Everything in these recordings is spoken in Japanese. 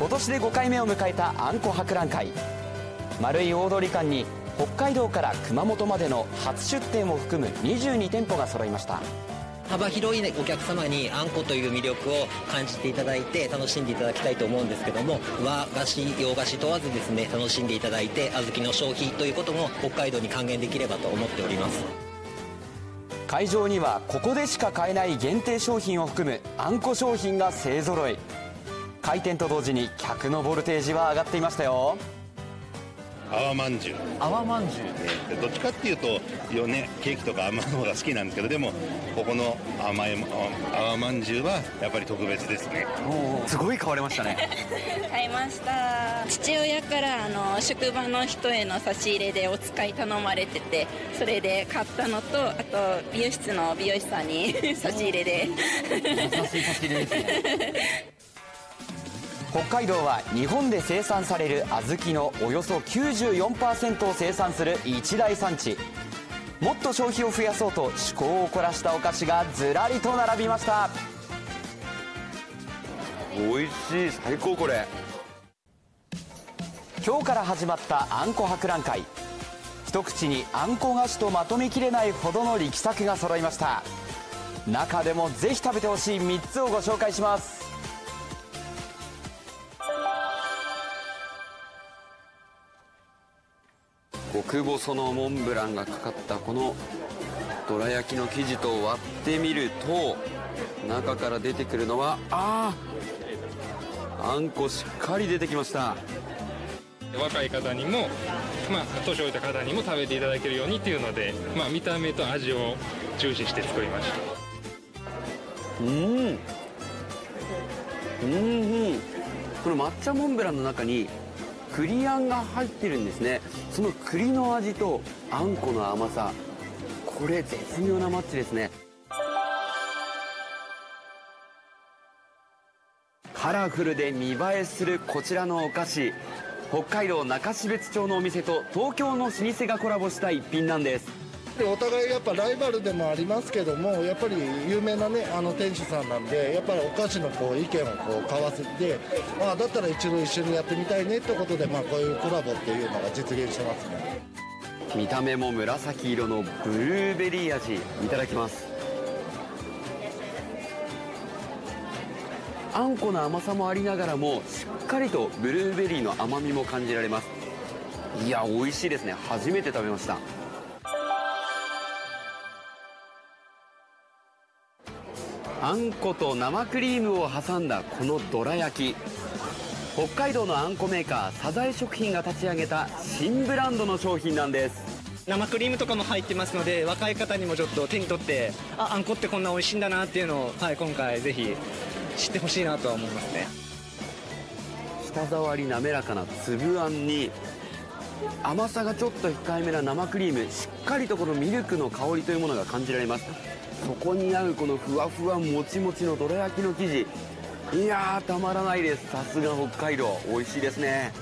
今年で5回目を迎えたあんこ博覧会。丸い大通館に北海道から熊本までの初出店を含む22店舗が揃いました。幅広いお客様にあんこという魅力を感じていただいて楽しんでいただきたいと思うんですけども和菓子洋菓子問わずですね楽しんでいただいて小豆の消費ということも北海道に還元できればと思っております。会場にはここでしか買えない限定商品を含むあんこ商品が勢ぞろい開店と同時に客のボルテージは上がっていましたよ。泡まんじゅう。泡まんじゅう。どっちかっていうとよねケーキとか甘い方が好きなんですけどでもここの甘い泡まんじゅうはやっぱり特別ですね。すごい買われましたね。買いました。父親からあの職場の人への差し入れでお使い頼まれててそれで買ったのとあと美容室の美容師さんに 差し入れで。優しい差し入れですね北海道は日本で生産される小豆のおよそ94%を生産する一大産地。もっと消費を増やそうと趣向を凝らしたお菓子がずらりと並びました。美味しい。最高これ。今日から始まったあんこ博覧会。一口にあんこ菓子とまとめきれないほどの力作が揃いました。中でもぜひ食べてほしい3つをご紹介します極細のモンブランがかかったこのどら焼きの生地と割ってみると中から出てくるのはあああんこしっかり出てきました。若い方にも、まあ、年老いた方にも食べていただけるようにっていうので、まあ、見た目と味を重視して作りました。うん。うんうん。この抹茶モンブランの中に栗あんが入ってるんですね。その栗の味とあんこの甘さ。これ絶妙なマッチですね。カラフルで見栄えするこちらのお菓子。北海道中標津町のお店と東京の老舗がコラボした一品なんです。お互いやっぱライバルでもありますけどもやっぱり有名なねあの店主さんなんでやっぱりお菓子のこう意見をこう交わせて、まあ、だったら一度一緒にやってみたいねってことで、まあ、こういうコラボっていうのが実現してますね。見た目も紫色のブルーベリー味いただきます。あんこの甘さもありながらもしっかりとブルーベリーの甘みも感じられます。いや美味しいですね。初めて食べました。あんこと生クリームを挟んだこのどら焼き。北海道のあんこメーカーサザエ食品が立ち上げた新ブランドの商品なんです。生クリームとかも入ってますので若い方にもちょっと手に取ってああんこってこんな美味しいんだなっていうのを、はい、今回ぜひ知ってほしいなとは思いますね。舌触り滑らかな粒あんに甘さがちょっと控えめな生クリームしっかりとこのミルクの香りというものが感じられます。そこに合うこのふわふわもちもちのどら焼きの生地。いやーたまらないです。さすが北海道美味しいですね。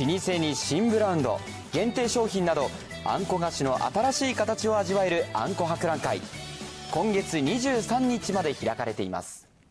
老舗に新ブランド限定商品などあんこ菓子の新しい形を味わえるあんこ博覧会。今月23日まで開かれています。